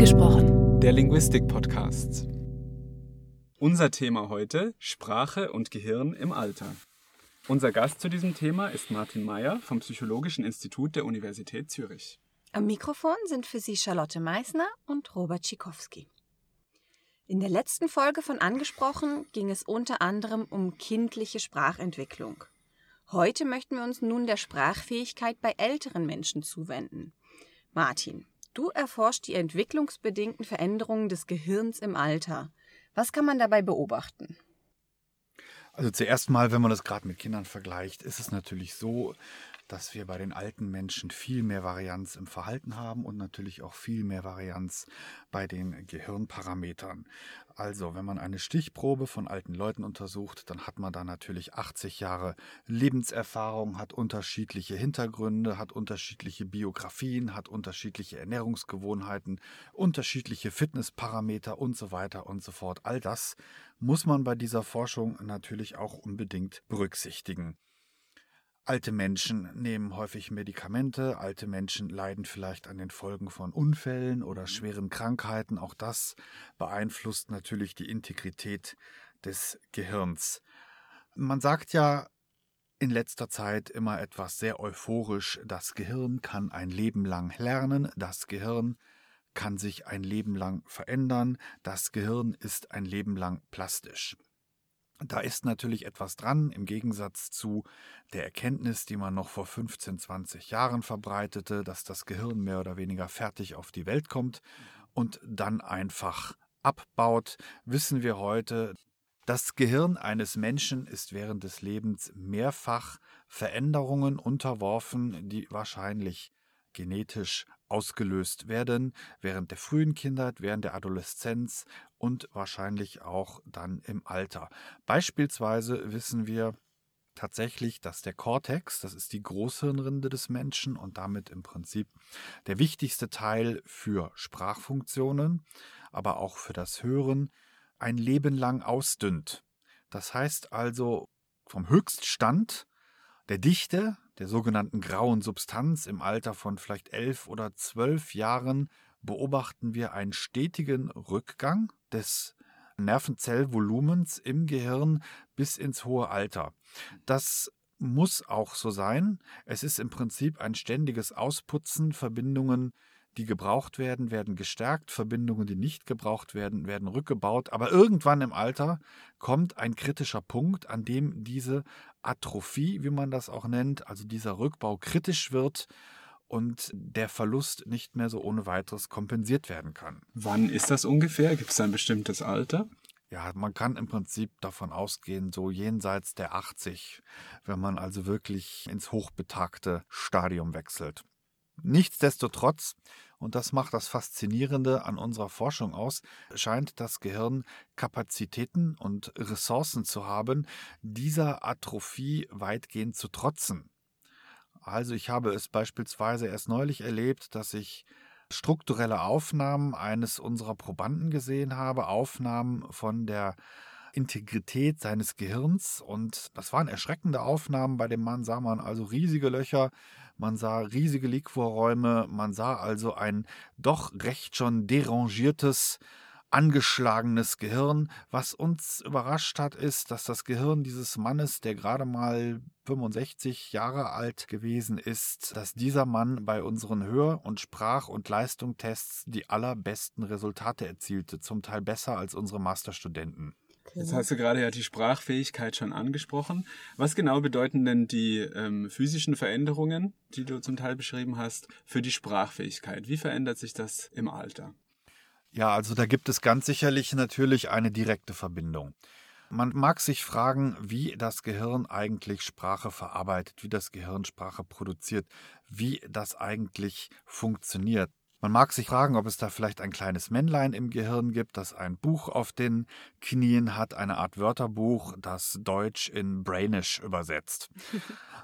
Angesprochen. Der Linguistik-Podcast. Unser Thema heute: Sprache und Gehirn im Alter. Unser Gast zu diesem Thema ist Martin Mayer vom Psychologischen Institut der Universität Zürich. Am Mikrofon sind für Sie Charlotte Meissner und Robert Schikowski. In der letzten Folge von Angesprochen ging es unter anderem um kindliche Sprachentwicklung. Heute möchten wir uns nun der Sprachfähigkeit bei älteren Menschen zuwenden. Martin, du erforscht die entwicklungsbedingten Veränderungen des Gehirns im Alter. Was kann man dabei beobachten? Also zuerst mal, wenn man das gerade mit Kindern vergleicht, ist es natürlich so, dass wir bei den alten Menschen viel mehr Varianz im Verhalten haben und natürlich auch viel mehr Varianz bei den Gehirnparametern. Also, wenn man eine Stichprobe von alten Leuten untersucht, dann hat man da natürlich 80 Jahre Lebenserfahrung, hat unterschiedliche Hintergründe, hat unterschiedliche Biografien, hat unterschiedliche Ernährungsgewohnheiten, unterschiedliche Fitnessparameter und so weiter und so fort. All das muss man bei dieser Forschung natürlich auch unbedingt berücksichtigen. Alte Menschen nehmen häufig Medikamente, alte Menschen leiden vielleicht an den Folgen von Unfällen oder schweren Krankheiten. Auch das beeinflusst natürlich die Integrität des Gehirns. Man sagt ja in letzter Zeit immer etwas sehr euphorisch, das Gehirn kann ein Leben lang lernen, das Gehirn kann sich ein Leben lang verändern, das Gehirn ist ein Leben lang plastisch. Da ist natürlich etwas dran, im Gegensatz zu der Erkenntnis, die man noch vor 15, 20 Jahren verbreitete, dass das Gehirn mehr oder weniger fertig auf die Welt kommt und dann einfach abbaut, wissen wir heute, das Gehirn eines Menschen ist während des Lebens mehrfach Veränderungen unterworfen, die wahrscheinlich genetisch ausgelöst werden, während der frühen Kindheit, während der Adoleszenz und wahrscheinlich auch dann im Alter. Beispielsweise wissen wir tatsächlich, dass der Kortex, das ist die Großhirnrinde des Menschen und damit im Prinzip der wichtigste Teil für Sprachfunktionen, aber auch für das Hören, ein Leben lang ausdünnt. Das heißt also vom Höchststand der Dichte, der sogenannten grauen Substanz im Alter von vielleicht elf oder zwölf Jahren beobachten wir einen stetigen Rückgang des Nervenzellvolumens im Gehirn bis ins hohe Alter. Das muss auch so sein. Es ist im Prinzip ein ständiges Ausputzen, Verbindungen die gebraucht werden, werden gestärkt, Verbindungen, die nicht gebraucht werden, werden rückgebaut. Aber irgendwann im Alter kommt ein kritischer Punkt, an dem diese Atrophie, wie man das auch nennt, also dieser Rückbau kritisch wird und der Verlust nicht mehr so ohne weiteres kompensiert werden kann. Wann ist das ungefähr? Gibt es ein bestimmtes Alter? Ja, man kann im Prinzip davon ausgehen, so jenseits der 80, wenn man also wirklich ins hochbetagte Stadium wechselt. Nichtsdestotrotz, und das macht das Faszinierende an unserer Forschung aus, scheint das Gehirn Kapazitäten und Ressourcen zu haben, dieser Atrophie weitgehend zu trotzen. Also ich habe es beispielsweise erst neulich erlebt, dass ich strukturelle Aufnahmen eines unserer Probanden gesehen habe, Aufnahmen von der Integrität seines Gehirns. Und das waren erschreckende Aufnahmen. Bei dem Mann sah man also riesige Löcher, man sah riesige Liquorräume, man sah also ein doch recht schon derangiertes, angeschlagenes Gehirn. Was uns überrascht hat, ist, dass das Gehirn dieses Mannes, der gerade mal 65 Jahre alt gewesen ist, dass dieser Mann bei unseren Hör- und Sprach- und Leistungstests die allerbesten Resultate erzielte, zum Teil besser als unsere Masterstudenten. Jetzt hast du gerade ja die Sprachfähigkeit schon angesprochen. Was genau bedeuten denn die ähm, physischen Veränderungen, die du zum Teil beschrieben hast, für die Sprachfähigkeit? Wie verändert sich das im Alter? Ja, also da gibt es ganz sicherlich natürlich eine direkte Verbindung. Man mag sich fragen, wie das Gehirn eigentlich Sprache verarbeitet, wie das Gehirn Sprache produziert, wie das eigentlich funktioniert. Man mag sich fragen, ob es da vielleicht ein kleines Männlein im Gehirn gibt, das ein Buch auf den Knien hat, eine Art Wörterbuch, das Deutsch in Brainish übersetzt.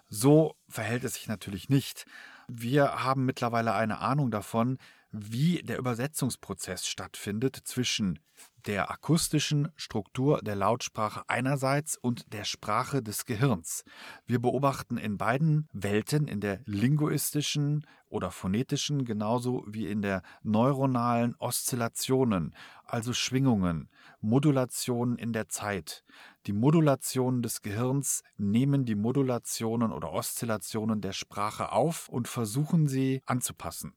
So verhält es sich natürlich nicht. Wir haben mittlerweile eine Ahnung davon, wie der Übersetzungsprozess stattfindet zwischen der akustischen Struktur der Lautsprache einerseits und der Sprache des Gehirns. Wir beobachten in beiden Welten, in der linguistischen oder phonetischen genauso wie in der neuronalen Oszillationen, also Schwingungen, Modulationen in der Zeit. Die Modulationen des Gehirns nehmen die Modulationen oder Oszillationen der Sprache auf und versuchen sie anzupassen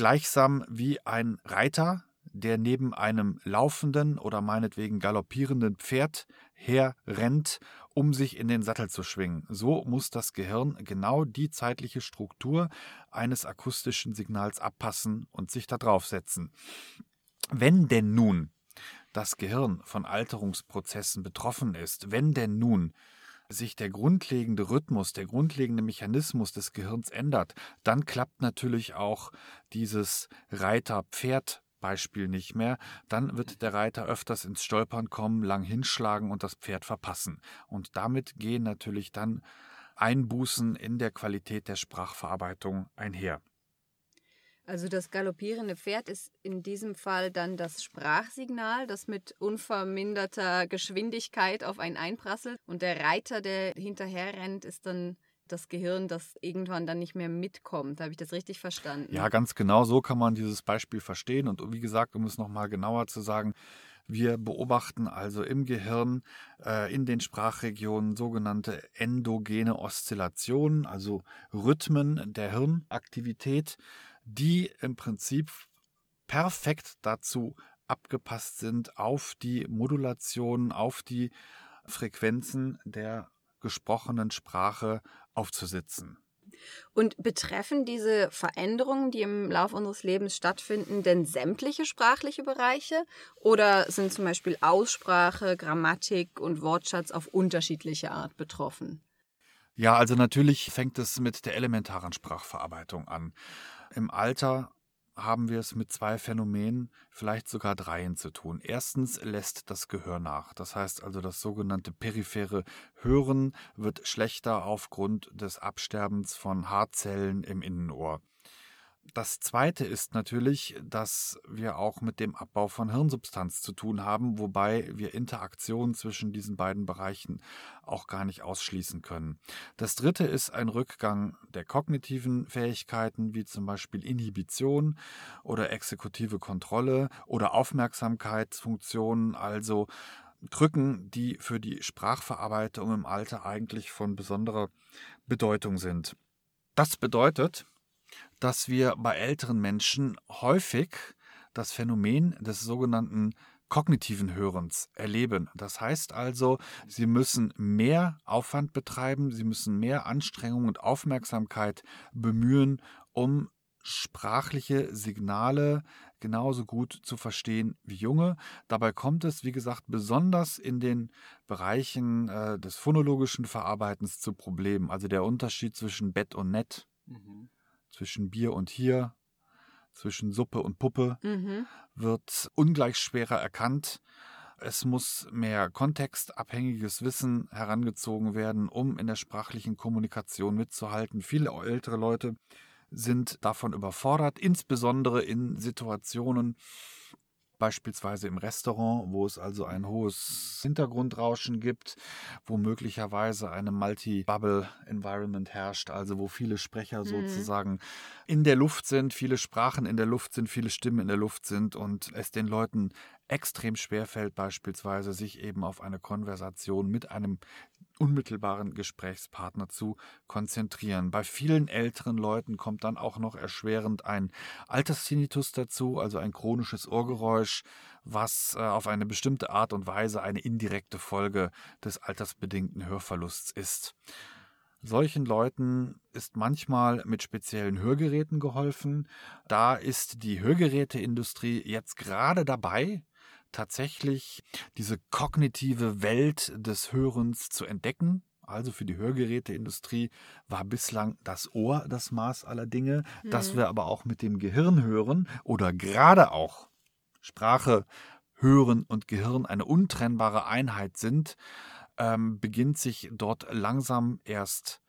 gleichsam wie ein Reiter, der neben einem laufenden oder meinetwegen galoppierenden Pferd herrennt, um sich in den Sattel zu schwingen. So muss das Gehirn genau die zeitliche Struktur eines akustischen Signals abpassen und sich da draufsetzen. Wenn denn nun das Gehirn von Alterungsprozessen betroffen ist, wenn denn nun sich der grundlegende Rhythmus, der grundlegende Mechanismus des Gehirns ändert, dann klappt natürlich auch dieses Reiter-Pferd Beispiel nicht mehr, dann wird der Reiter öfters ins Stolpern kommen, lang hinschlagen und das Pferd verpassen. Und damit gehen natürlich dann Einbußen in der Qualität der Sprachverarbeitung einher. Also das galoppierende Pferd ist in diesem Fall dann das Sprachsignal, das mit unverminderter Geschwindigkeit auf einen einprasselt. Und der Reiter, der hinterher rennt, ist dann das Gehirn, das irgendwann dann nicht mehr mitkommt. Habe ich das richtig verstanden? Ja, ganz genau so kann man dieses Beispiel verstehen. Und wie gesagt, um es nochmal genauer zu sagen, wir beobachten also im Gehirn äh, in den Sprachregionen sogenannte endogene Oszillationen, also Rhythmen der Hirnaktivität die im Prinzip perfekt dazu abgepasst sind auf die Modulation, auf die Frequenzen der gesprochenen Sprache aufzusitzen. Und betreffen diese Veränderungen, die im Laufe unseres Lebens stattfinden, denn sämtliche sprachliche Bereiche? Oder sind zum Beispiel Aussprache, Grammatik und Wortschatz auf unterschiedliche Art betroffen? Ja, also natürlich fängt es mit der elementaren Sprachverarbeitung an. Im Alter haben wir es mit zwei Phänomenen, vielleicht sogar dreien zu tun. Erstens lässt das Gehör nach. Das heißt also, das sogenannte periphere Hören wird schlechter aufgrund des Absterbens von Haarzellen im Innenohr. Das Zweite ist natürlich, dass wir auch mit dem Abbau von Hirnsubstanz zu tun haben, wobei wir Interaktionen zwischen diesen beiden Bereichen auch gar nicht ausschließen können. Das Dritte ist ein Rückgang der kognitiven Fähigkeiten, wie zum Beispiel Inhibition oder exekutive Kontrolle oder Aufmerksamkeitsfunktionen, also Drücken, die für die Sprachverarbeitung im Alter eigentlich von besonderer Bedeutung sind. Das bedeutet, dass wir bei älteren Menschen häufig das Phänomen des sogenannten kognitiven Hörens erleben. Das heißt also, sie müssen mehr Aufwand betreiben, sie müssen mehr Anstrengung und Aufmerksamkeit bemühen, um sprachliche Signale genauso gut zu verstehen wie junge. Dabei kommt es, wie gesagt, besonders in den Bereichen äh, des phonologischen Verarbeitens zu Problemen. Also der Unterschied zwischen Bett und Nett. Mhm zwischen Bier und hier, zwischen Suppe und Puppe, mhm. wird ungleich schwerer erkannt. Es muss mehr kontextabhängiges Wissen herangezogen werden, um in der sprachlichen Kommunikation mitzuhalten. Viele ältere Leute sind davon überfordert, insbesondere in Situationen, beispielsweise im Restaurant, wo es also ein hohes Hintergrundrauschen gibt, wo möglicherweise eine Multi-Bubble-Environment herrscht, also wo viele Sprecher mhm. sozusagen in der Luft sind, viele Sprachen in der Luft sind, viele Stimmen in der Luft sind und es den Leuten extrem schwer fällt, beispielsweise sich eben auf eine Konversation mit einem unmittelbaren Gesprächspartner zu konzentrieren. Bei vielen älteren Leuten kommt dann auch noch erschwerend ein Alterstinitus dazu, also ein chronisches Ohrgeräusch, was äh, auf eine bestimmte Art und Weise eine indirekte Folge des altersbedingten Hörverlusts ist. Solchen Leuten ist manchmal mit speziellen Hörgeräten geholfen. Da ist die Hörgeräteindustrie jetzt gerade dabei, tatsächlich diese kognitive Welt des Hörens zu entdecken. Also für die Hörgeräteindustrie war bislang das Ohr das Maß aller Dinge. Mhm. Dass wir aber auch mit dem Gehirn hören oder gerade auch Sprache, Hören und Gehirn eine untrennbare Einheit sind, ähm, beginnt sich dort langsam erst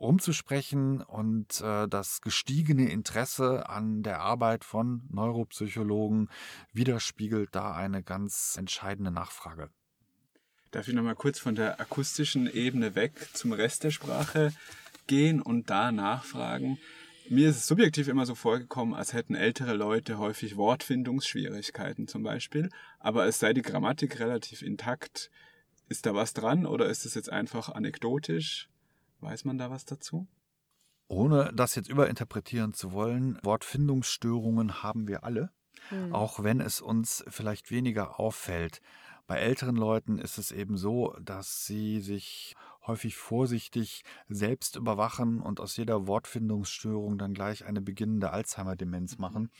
rumzusprechen und äh, das gestiegene Interesse an der Arbeit von Neuropsychologen widerspiegelt da eine ganz entscheidende Nachfrage. Darf ich nochmal kurz von der akustischen Ebene weg zum Rest der Sprache gehen und da nachfragen? Mir ist es subjektiv immer so vorgekommen, als hätten ältere Leute häufig Wortfindungsschwierigkeiten zum Beispiel, aber es sei die Grammatik relativ intakt. Ist da was dran oder ist es jetzt einfach anekdotisch? Weiß man da was dazu? Ohne das jetzt überinterpretieren zu wollen, Wortfindungsstörungen haben wir alle, mhm. auch wenn es uns vielleicht weniger auffällt. Bei älteren Leuten ist es eben so, dass sie sich häufig vorsichtig selbst überwachen und aus jeder Wortfindungsstörung dann gleich eine beginnende Alzheimer-Demenz mhm. machen.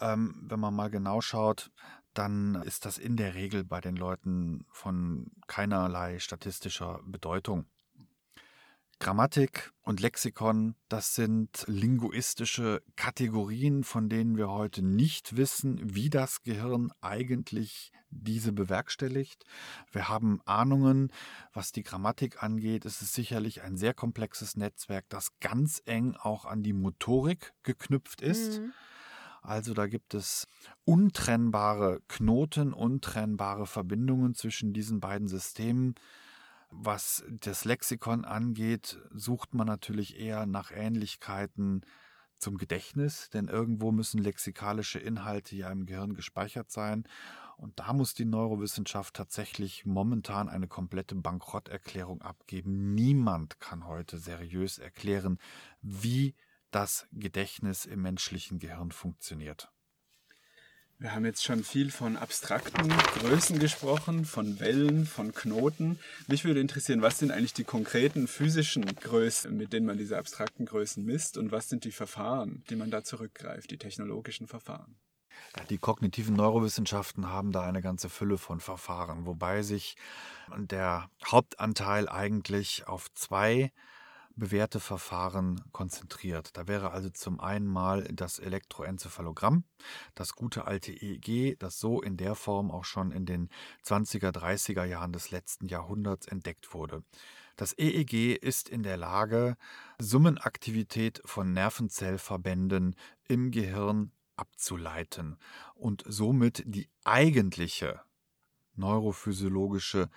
Ähm, wenn man mal genau schaut, dann ist das in der Regel bei den Leuten von keinerlei statistischer Bedeutung. Grammatik und Lexikon, das sind linguistische Kategorien, von denen wir heute nicht wissen, wie das Gehirn eigentlich diese bewerkstelligt. Wir haben Ahnungen, was die Grammatik angeht. Es ist sicherlich ein sehr komplexes Netzwerk, das ganz eng auch an die Motorik geknüpft ist. Mhm. Also da gibt es untrennbare Knoten, untrennbare Verbindungen zwischen diesen beiden Systemen. Was das Lexikon angeht, sucht man natürlich eher nach Ähnlichkeiten zum Gedächtnis, denn irgendwo müssen lexikalische Inhalte ja im Gehirn gespeichert sein. Und da muss die Neurowissenschaft tatsächlich momentan eine komplette Bankrotterklärung abgeben. Niemand kann heute seriös erklären, wie das Gedächtnis im menschlichen Gehirn funktioniert. Wir haben jetzt schon viel von abstrakten Größen gesprochen, von Wellen, von Knoten. Mich würde interessieren, was sind eigentlich die konkreten physischen Größen, mit denen man diese abstrakten Größen misst und was sind die Verfahren, die man da zurückgreift, die technologischen Verfahren? Die kognitiven Neurowissenschaften haben da eine ganze Fülle von Verfahren, wobei sich der Hauptanteil eigentlich auf zwei bewährte Verfahren konzentriert. Da wäre also zum einen mal das Elektroenzephalogramm, das gute alte EEG, das so in der Form auch schon in den 20er, 30er Jahren des letzten Jahrhunderts entdeckt wurde. Das EEG ist in der Lage, Summenaktivität von Nervenzellverbänden im Gehirn abzuleiten und somit die eigentliche neurophysiologische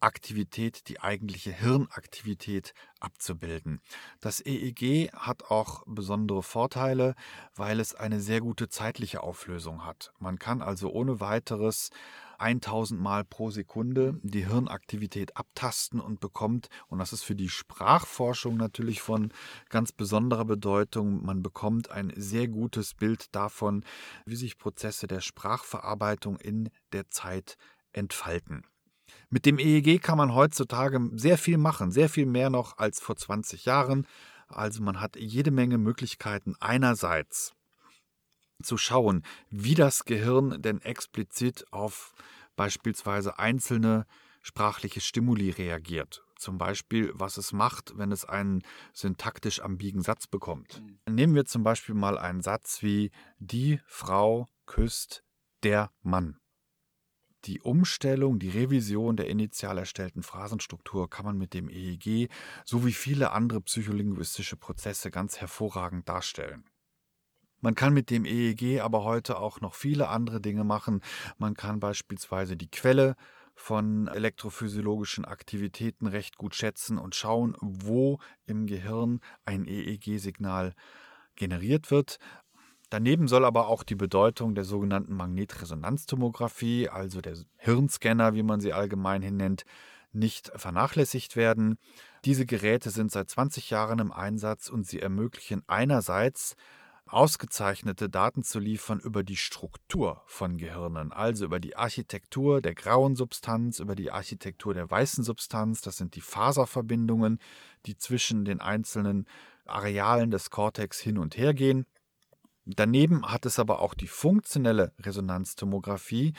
Aktivität, die eigentliche Hirnaktivität abzubilden. Das EEG hat auch besondere Vorteile, weil es eine sehr gute zeitliche Auflösung hat. Man kann also ohne weiteres 1000 Mal pro Sekunde die Hirnaktivität abtasten und bekommt, und das ist für die Sprachforschung natürlich von ganz besonderer Bedeutung, man bekommt ein sehr gutes Bild davon, wie sich Prozesse der Sprachverarbeitung in der Zeit entfalten. Mit dem EEG kann man heutzutage sehr viel machen, sehr viel mehr noch als vor 20 Jahren. Also man hat jede Menge Möglichkeiten einerseits zu schauen, wie das Gehirn denn explizit auf beispielsweise einzelne sprachliche Stimuli reagiert. Zum Beispiel, was es macht, wenn es einen syntaktisch ambigen Satz bekommt. Mhm. Nehmen wir zum Beispiel mal einen Satz wie Die Frau küsst der Mann. Die Umstellung, die Revision der initial erstellten Phrasenstruktur kann man mit dem EEG sowie viele andere psycholinguistische Prozesse ganz hervorragend darstellen. Man kann mit dem EEG aber heute auch noch viele andere Dinge machen. Man kann beispielsweise die Quelle von elektrophysiologischen Aktivitäten recht gut schätzen und schauen, wo im Gehirn ein EEG-Signal generiert wird. Daneben soll aber auch die Bedeutung der sogenannten Magnetresonanztomographie, also der Hirnscanner, wie man sie allgemein hin nennt, nicht vernachlässigt werden. Diese Geräte sind seit 20 Jahren im Einsatz und sie ermöglichen einerseits ausgezeichnete Daten zu liefern über die Struktur von Gehirnen, also über die Architektur der grauen Substanz, über die Architektur der weißen Substanz, das sind die Faserverbindungen, die zwischen den einzelnen Arealen des Kortex hin und her gehen. Daneben hat es aber auch die funktionelle Resonanztomographie,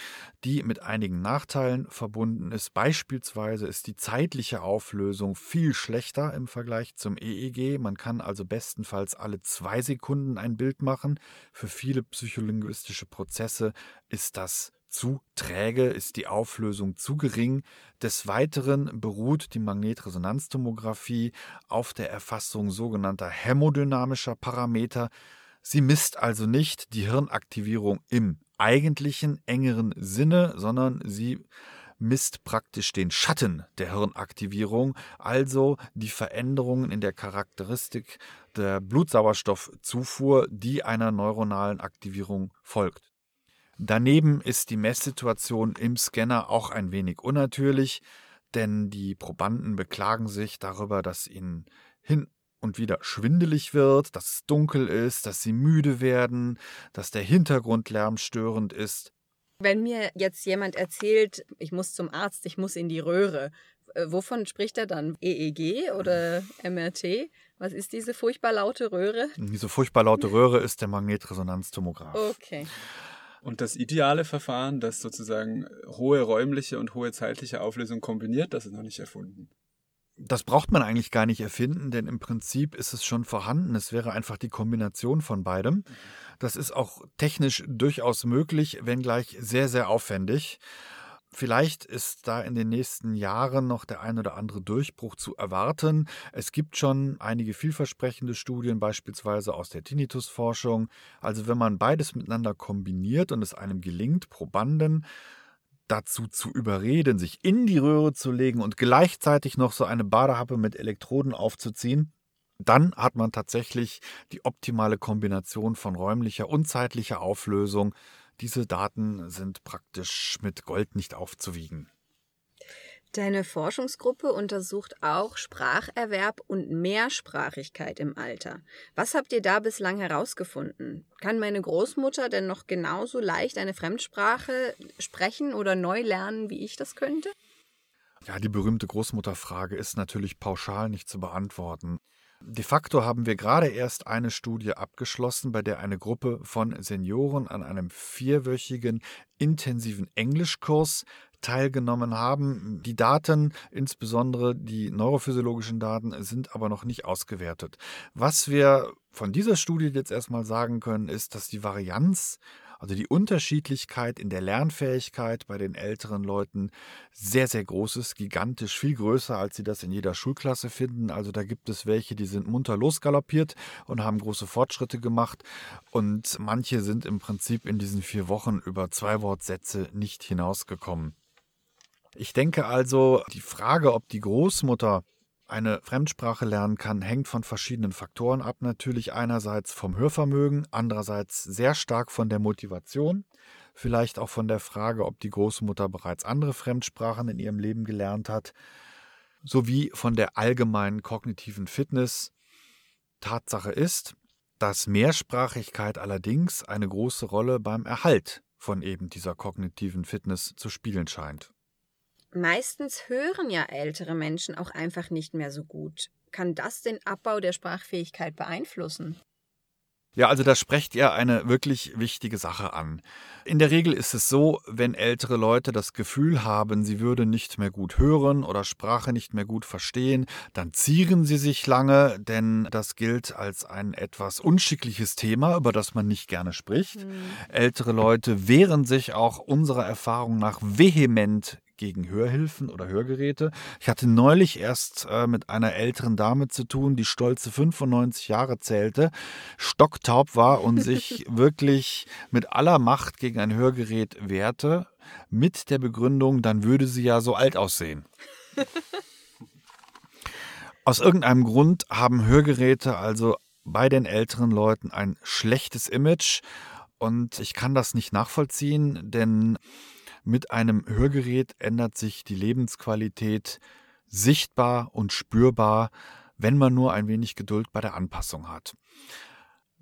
die mit einigen Nachteilen verbunden ist. Beispielsweise ist die zeitliche Auflösung viel schlechter im Vergleich zum EEG. Man kann also bestenfalls alle zwei Sekunden ein Bild machen. Für viele psycholinguistische Prozesse ist das zu träge, ist die Auflösung zu gering. Des Weiteren beruht die Magnetresonanztomographie auf der Erfassung sogenannter hämodynamischer Parameter. Sie misst also nicht die Hirnaktivierung im eigentlichen engeren Sinne, sondern sie misst praktisch den Schatten der Hirnaktivierung, also die Veränderungen in der Charakteristik der Blutsauerstoffzufuhr, die einer neuronalen Aktivierung folgt. Daneben ist die Messsituation im Scanner auch ein wenig unnatürlich, denn die Probanden beklagen sich darüber, dass ihnen hin und wieder schwindelig wird, dass es dunkel ist, dass sie müde werden, dass der Hintergrundlärm störend ist. Wenn mir jetzt jemand erzählt, ich muss zum Arzt, ich muss in die Röhre, wovon spricht er dann? EEG oder MRT? Was ist diese furchtbar laute Röhre? Diese furchtbar laute Röhre ist der Magnetresonanztomograph. Okay. Und das ideale Verfahren, das sozusagen hohe räumliche und hohe zeitliche Auflösung kombiniert, das ist noch nicht erfunden. Das braucht man eigentlich gar nicht erfinden, denn im Prinzip ist es schon vorhanden. Es wäre einfach die Kombination von beidem. Das ist auch technisch durchaus möglich, wenngleich sehr, sehr aufwendig. Vielleicht ist da in den nächsten Jahren noch der ein oder andere Durchbruch zu erwarten. Es gibt schon einige vielversprechende Studien, beispielsweise aus der Tinnitusforschung. Also wenn man beides miteinander kombiniert und es einem gelingt, Probanden dazu zu überreden, sich in die Röhre zu legen und gleichzeitig noch so eine Badehappe mit Elektroden aufzuziehen, dann hat man tatsächlich die optimale Kombination von räumlicher und zeitlicher Auflösung. Diese Daten sind praktisch mit Gold nicht aufzuwiegen. Deine Forschungsgruppe untersucht auch Spracherwerb und Mehrsprachigkeit im Alter. Was habt ihr da bislang herausgefunden? Kann meine Großmutter denn noch genauso leicht eine Fremdsprache sprechen oder neu lernen, wie ich das könnte? Ja, die berühmte Großmutterfrage ist natürlich pauschal nicht zu beantworten. De facto haben wir gerade erst eine Studie abgeschlossen, bei der eine Gruppe von Senioren an einem vierwöchigen intensiven Englischkurs teilgenommen haben. Die Daten, insbesondere die neurophysiologischen Daten, sind aber noch nicht ausgewertet. Was wir von dieser Studie jetzt erstmal sagen können, ist, dass die Varianz also die Unterschiedlichkeit in der Lernfähigkeit bei den älteren Leuten sehr, sehr groß ist, gigantisch, viel größer, als sie das in jeder Schulklasse finden. Also da gibt es welche, die sind munter losgaloppiert und haben große Fortschritte gemacht. Und manche sind im Prinzip in diesen vier Wochen über zwei Wortsätze nicht hinausgekommen. Ich denke also, die Frage, ob die Großmutter eine Fremdsprache lernen kann, hängt von verschiedenen Faktoren ab. Natürlich einerseits vom Hörvermögen, andererseits sehr stark von der Motivation, vielleicht auch von der Frage, ob die Großmutter bereits andere Fremdsprachen in ihrem Leben gelernt hat, sowie von der allgemeinen kognitiven Fitness. Tatsache ist, dass Mehrsprachigkeit allerdings eine große Rolle beim Erhalt von eben dieser kognitiven Fitness zu spielen scheint. Meistens hören ja ältere Menschen auch einfach nicht mehr so gut. Kann das den Abbau der Sprachfähigkeit beeinflussen? Ja, also da sprecht ihr eine wirklich wichtige Sache an. In der Regel ist es so, wenn ältere Leute das Gefühl haben, sie würden nicht mehr gut hören oder Sprache nicht mehr gut verstehen, dann zieren sie sich lange, denn das gilt als ein etwas unschickliches Thema, über das man nicht gerne spricht. Mhm. Ältere Leute wehren sich auch unserer Erfahrung nach vehement gegen Hörhilfen oder Hörgeräte. Ich hatte neulich erst äh, mit einer älteren Dame zu tun, die stolze 95 Jahre zählte, stocktaub war und sich wirklich mit aller Macht gegen ein Hörgerät wehrte, mit der Begründung, dann würde sie ja so alt aussehen. Aus irgendeinem Grund haben Hörgeräte also bei den älteren Leuten ein schlechtes Image und ich kann das nicht nachvollziehen, denn mit einem Hörgerät ändert sich die Lebensqualität sichtbar und spürbar, wenn man nur ein wenig Geduld bei der Anpassung hat.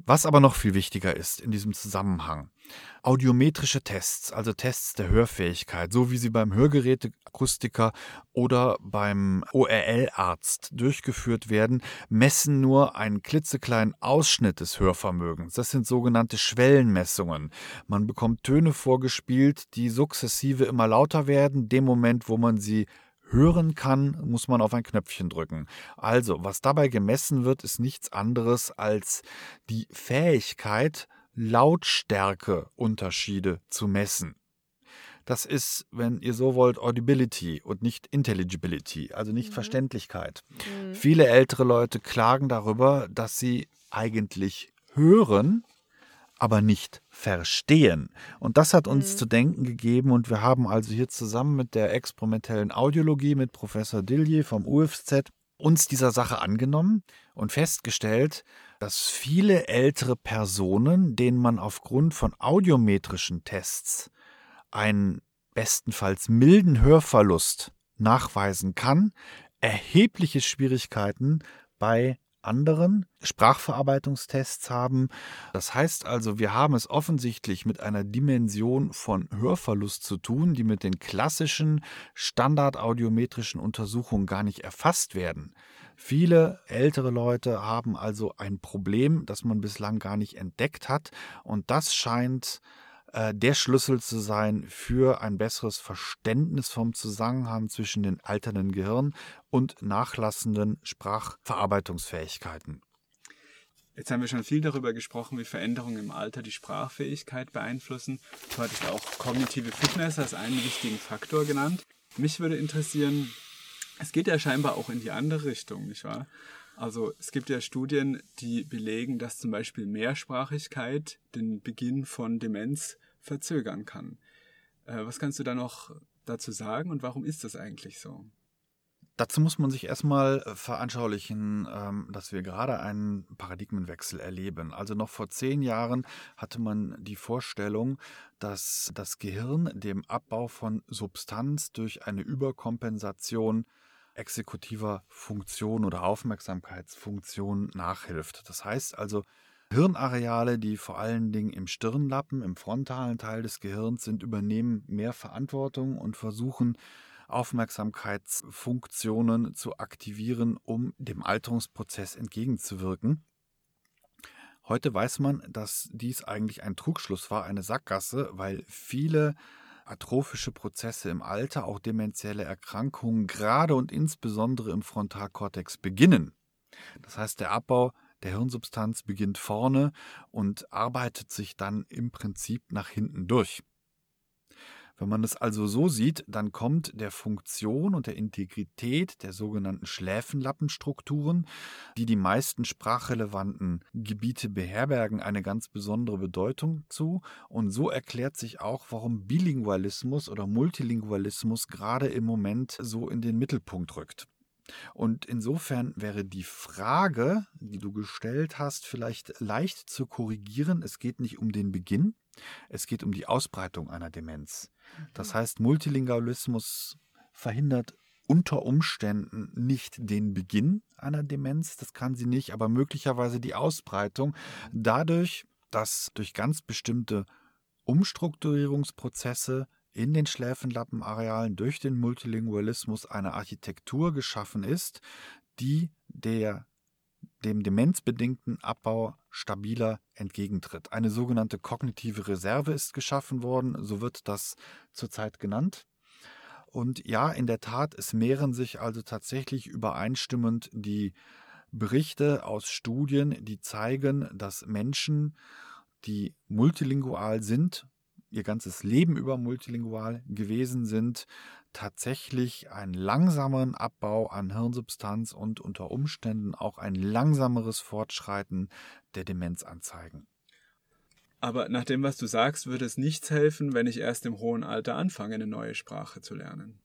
Was aber noch viel wichtiger ist in diesem Zusammenhang, audiometrische Tests, also Tests der Hörfähigkeit, so wie sie beim Hörgeräteakustiker oder beim ORL-Arzt durchgeführt werden, messen nur einen klitzekleinen Ausschnitt des Hörvermögens. Das sind sogenannte Schwellenmessungen. Man bekommt Töne vorgespielt, die sukzessive immer lauter werden, dem Moment, wo man sie hören kann, muss man auf ein Knöpfchen drücken. Also, was dabei gemessen wird, ist nichts anderes als die Fähigkeit, Lautstärkeunterschiede zu messen. das ist, wenn ihr so wollt, Audibility und nicht Intelligibility, also nicht mhm. Verständlichkeit. Mhm. Viele ältere Leute klagen darüber, dass sie eigentlich hören, aber nicht verstehen. Und das hat uns mhm. zu denken gegeben und wir haben also hier zusammen mit der experimentellen Audiologie mit Professor Dillier vom UFZ uns dieser Sache angenommen und festgestellt, dass viele ältere Personen, denen man aufgrund von audiometrischen Tests einen bestenfalls milden Hörverlust nachweisen kann, erhebliche Schwierigkeiten bei anderen Sprachverarbeitungstests haben. Das heißt also, wir haben es offensichtlich mit einer Dimension von Hörverlust zu tun, die mit den klassischen standardaudiometrischen Untersuchungen gar nicht erfasst werden. Viele ältere Leute haben also ein Problem, das man bislang gar nicht entdeckt hat und das scheint äh, der Schlüssel zu sein für ein besseres Verständnis vom Zusammenhang zwischen den alternden Gehirn und nachlassenden Sprachverarbeitungsfähigkeiten. Jetzt haben wir schon viel darüber gesprochen, wie Veränderungen im Alter die Sprachfähigkeit beeinflussen. Du hattest auch kognitive Fitness als einen wichtigen Faktor genannt. Mich würde interessieren, es geht ja scheinbar auch in die andere Richtung, nicht wahr? Also es gibt ja Studien, die belegen, dass zum Beispiel Mehrsprachigkeit den Beginn von Demenz verzögern kann. Äh, was kannst du da noch dazu sagen und warum ist das eigentlich so? Dazu muss man sich erstmal äh, veranschaulichen, ähm, dass wir gerade einen Paradigmenwechsel erleben. Also noch vor zehn Jahren hatte man die Vorstellung, dass das Gehirn dem Abbau von Substanz durch eine Überkompensation exekutiver Funktion oder Aufmerksamkeitsfunktion nachhilft. Das heißt also, Hirnareale, die vor allen Dingen im Stirnlappen, im frontalen Teil des Gehirns sind, übernehmen mehr Verantwortung und versuchen Aufmerksamkeitsfunktionen zu aktivieren, um dem Alterungsprozess entgegenzuwirken. Heute weiß man, dass dies eigentlich ein Trugschluss war, eine Sackgasse, weil viele atrophische Prozesse im Alter, auch dementielle Erkrankungen, gerade und insbesondere im Frontalkortex beginnen. Das heißt, der Abbau der Hirnsubstanz beginnt vorne und arbeitet sich dann im Prinzip nach hinten durch. Wenn man es also so sieht, dann kommt der Funktion und der Integrität der sogenannten Schläfenlappenstrukturen, die die meisten sprachrelevanten Gebiete beherbergen, eine ganz besondere Bedeutung zu. Und so erklärt sich auch, warum Bilingualismus oder Multilingualismus gerade im Moment so in den Mittelpunkt rückt. Und insofern wäre die Frage, die du gestellt hast, vielleicht leicht zu korrigieren. Es geht nicht um den Beginn, es geht um die Ausbreitung einer Demenz. Das mhm. heißt, Multilingualismus verhindert unter Umständen nicht den Beginn einer Demenz, das kann sie nicht, aber möglicherweise die Ausbreitung dadurch, dass durch ganz bestimmte Umstrukturierungsprozesse in den Schläfenlappenarealen durch den Multilingualismus eine Architektur geschaffen ist, die der dem demenzbedingten Abbau stabiler entgegentritt. Eine sogenannte kognitive Reserve ist geschaffen worden, so wird das zurzeit genannt. Und ja, in der Tat, es mehren sich also tatsächlich übereinstimmend die Berichte aus Studien, die zeigen, dass Menschen, die multilingual sind ihr ganzes Leben über multilingual gewesen sind, tatsächlich einen langsameren Abbau an Hirnsubstanz und unter Umständen auch ein langsameres Fortschreiten der Demenz anzeigen. Aber nach dem, was du sagst, würde es nichts helfen, wenn ich erst im hohen Alter anfange, eine neue Sprache zu lernen.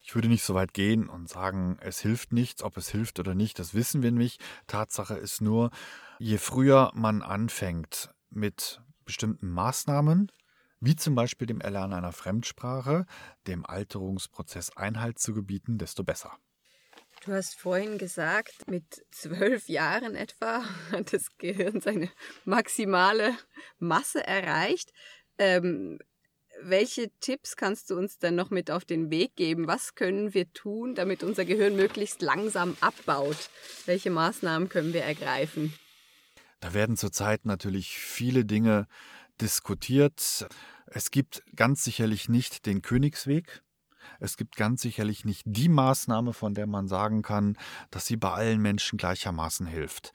Ich würde nicht so weit gehen und sagen, es hilft nichts. Ob es hilft oder nicht, das wissen wir nicht. Tatsache ist nur, je früher man anfängt mit bestimmten Maßnahmen, wie zum Beispiel dem Erlernen einer Fremdsprache, dem Alterungsprozess Einhalt zu gebieten, desto besser. Du hast vorhin gesagt, mit zwölf Jahren etwa hat das Gehirn seine maximale Masse erreicht. Ähm, welche Tipps kannst du uns dann noch mit auf den Weg geben? Was können wir tun, damit unser Gehirn möglichst langsam abbaut? Welche Maßnahmen können wir ergreifen? Da werden zurzeit natürlich viele Dinge diskutiert. Es gibt ganz sicherlich nicht den Königsweg. Es gibt ganz sicherlich nicht die Maßnahme, von der man sagen kann, dass sie bei allen Menschen gleichermaßen hilft.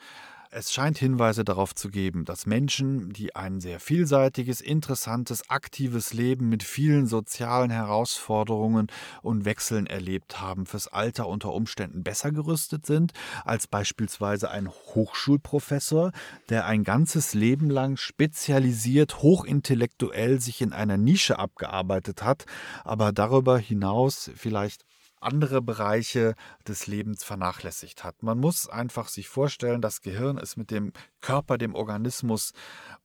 Es scheint Hinweise darauf zu geben, dass Menschen, die ein sehr vielseitiges, interessantes, aktives Leben mit vielen sozialen Herausforderungen und Wechseln erlebt haben, fürs Alter unter Umständen besser gerüstet sind als beispielsweise ein Hochschulprofessor, der ein ganzes Leben lang spezialisiert, hochintellektuell sich in einer Nische abgearbeitet hat, aber darüber hinaus vielleicht andere Bereiche des Lebens vernachlässigt hat. Man muss einfach sich vorstellen, das Gehirn ist mit dem Körper, dem Organismus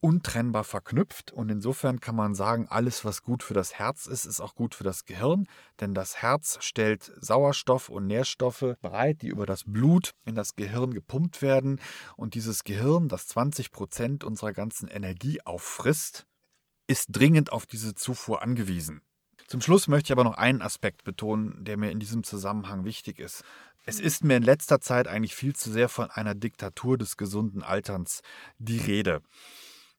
untrennbar verknüpft und insofern kann man sagen, alles, was gut für das Herz ist, ist auch gut für das Gehirn, denn das Herz stellt Sauerstoff und Nährstoffe bereit, die über das Blut in das Gehirn gepumpt werden und dieses Gehirn, das 20 Prozent unserer ganzen Energie auffrisst, ist dringend auf diese Zufuhr angewiesen. Zum Schluss möchte ich aber noch einen Aspekt betonen, der mir in diesem Zusammenhang wichtig ist. Es ist mir in letzter Zeit eigentlich viel zu sehr von einer Diktatur des gesunden Alterns die Rede.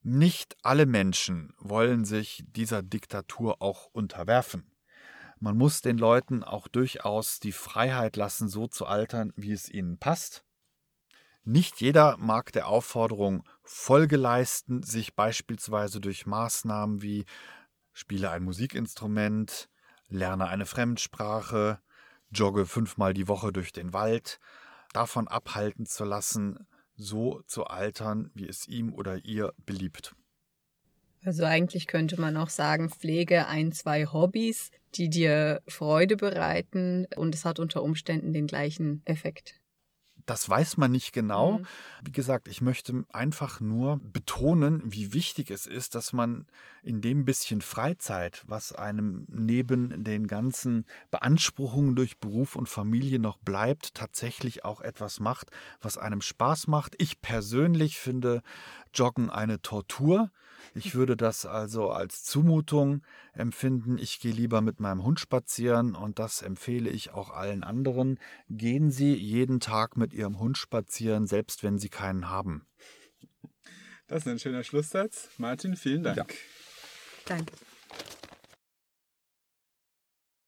Nicht alle Menschen wollen sich dieser Diktatur auch unterwerfen. Man muss den Leuten auch durchaus die Freiheit lassen, so zu altern, wie es ihnen passt. Nicht jeder mag der Aufforderung Folge leisten, sich beispielsweise durch Maßnahmen wie spiele ein Musikinstrument, lerne eine Fremdsprache, jogge fünfmal die Woche durch den Wald, davon abhalten zu lassen, so zu altern, wie es ihm oder ihr beliebt. Also eigentlich könnte man auch sagen, pflege ein, zwei Hobbys, die dir Freude bereiten und es hat unter Umständen den gleichen Effekt. Das weiß man nicht genau. Mhm. Wie gesagt, ich möchte einfach nur betonen, wie wichtig es ist, dass man in dem bisschen Freizeit, was einem neben den ganzen Beanspruchungen durch Beruf und Familie noch bleibt, tatsächlich auch etwas macht, was einem Spaß macht. Ich persönlich finde Joggen eine Tortur. Ich würde das also als Zumutung empfinden. Ich gehe lieber mit meinem Hund spazieren und das empfehle ich auch allen anderen. Gehen Sie jeden Tag mit Ihrem Hund spazieren, selbst wenn Sie keinen haben. Das ist ein schöner Schlusssatz. Martin, vielen Dank. Ja. Danke.